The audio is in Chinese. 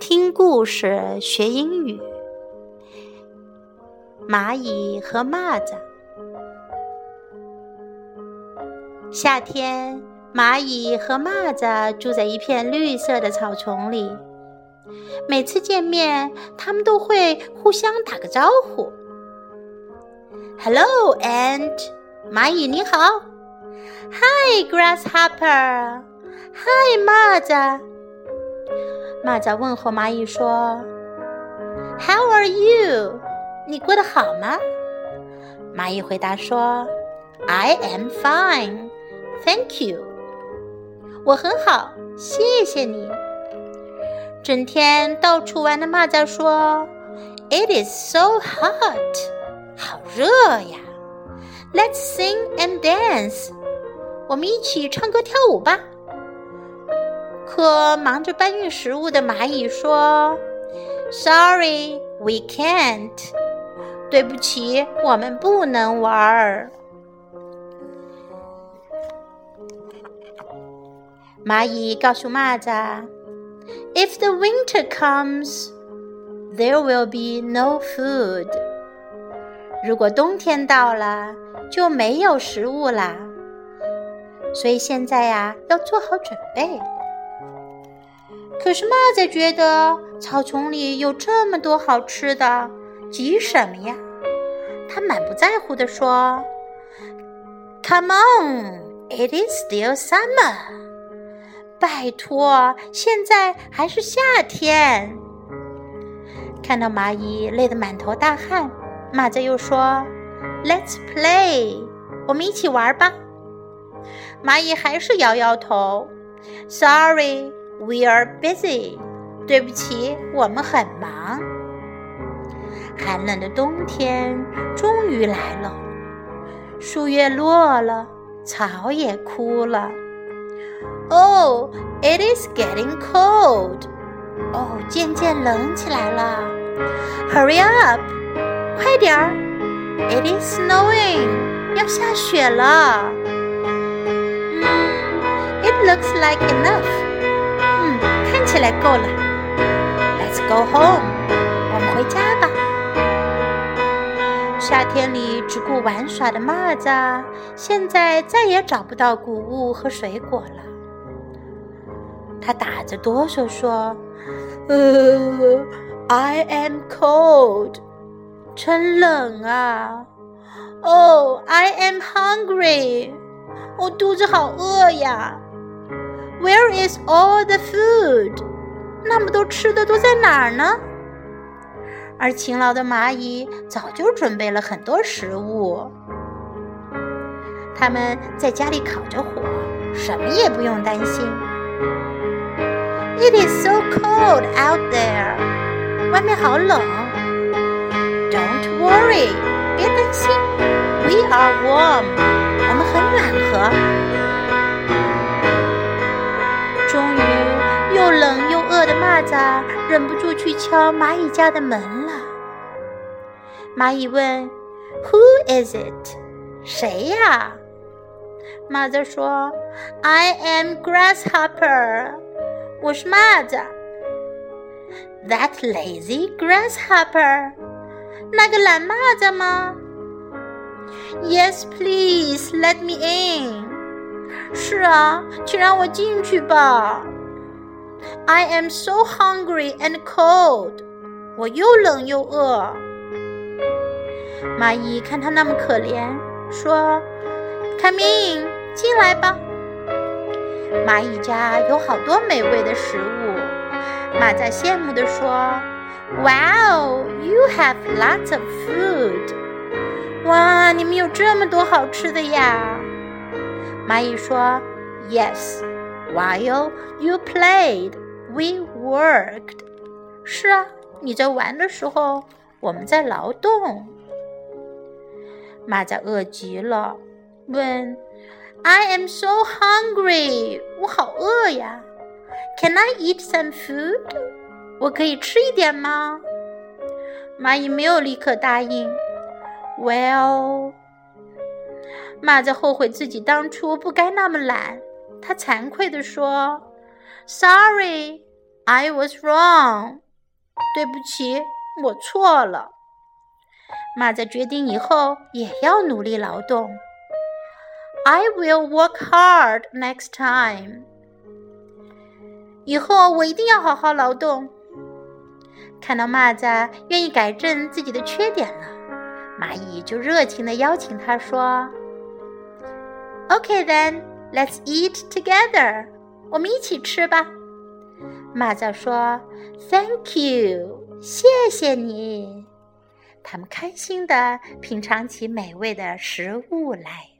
听故事学英语。蚂蚁和蚂蚱。夏天，蚂蚁和蚂蚱住在一片绿色的草丛里。每次见面，他们都会互相打个招呼。“Hello, ant。”蚂蚁你好。“Hi, grasshopper。”“Hi, 蚂蚱。”蚂蚱问候蚂蚁说：“How are you？你过得好吗？”蚂蚁回答说：“I am fine, thank you。我很好，谢谢你。”整天到处玩的蚂蚱说：“It is so hot，好热呀。Let's sing and dance，我们一起唱歌跳舞吧。”可忙着搬运食物的蚂蚁说：“Sorry, we can't。对不起，我们不能玩儿。”蚂蚁告诉蚂蚱：“If the winter comes, there will be no food。如果冬天到了，就没有食物啦。所以现在呀，要做好准备。”可是蚂蚱觉得草丛里有这么多好吃的，急什么呀？他满不在乎地说：“Come on, it is still summer。拜托，现在还是夏天。”看到蚂蚁累得满头大汗，蚂蚱又说：“Let's play，我们一起玩吧。”蚂蚁还是摇摇头：“Sorry。” We are busy。对不起，我们很忙。寒冷的冬天终于来了，树叶落了，草也枯了。Oh, it is getting cold。哦，渐渐冷起来了。Hurry up，快点儿。It is snowing，要下雪了。嗯，It looks like enough。够了，Let's go home，我们回家吧。夏天里只顾玩耍的蚂蚱，现在再也找不到谷物和水果了。他打着哆嗦说：“呃，I am cold，真冷啊。Oh，I am hungry，我肚子好饿呀。” Where is all the food？那么多吃的都在哪儿呢？而勤劳的蚂蚁早就准备了很多食物，他们在家里烤着火，什么也不用担心。It is so cold out there，外面好冷。Don't worry，别担心。We are warm，我们很暖和。蚂蚱忍不住去敲蚂蚁家的门了。蚂蚁问：“Who is it？谁呀？”蚂蚱说：“I am grasshopper。我是蚂蚱。”That lazy grasshopper？那个懒蚂蚱吗？Yes, please let me in。是啊，请让我进去吧。I am so hungry and cold。我又冷又饿。蚂蚁看它那么可怜，说：“Come in，进来吧。”蚂蚁家有好多美味的食物。蚂蚱羡慕地说：“Wow, you have lots of food。”哇，你们有这么多好吃的呀！蚂蚁说：“Yes。” While you played, We worked. 是啊，你在玩的时候，我们在劳动。蚂蚱饿极了，问：“I am so hungry，我好饿呀。Can I eat some food？我可以吃一点吗？”蚂蚁没有立刻答应。Well，蚂蚱后悔自己当初不该那么懒。他惭愧地说 Sorry, I was wrong. 对不起，我错了。马在决定以后也要努力劳动。I will work hard next time. 以后我一定要好好劳动。看到蚂蚱愿意改正自己的缺点了，蚂蚁就热情地邀请他说：“Okay then, let's eat together。 我们一起吃吧。”蚂蚱说：“Thank you，谢谢你。”他们开心的品尝起美味的食物来。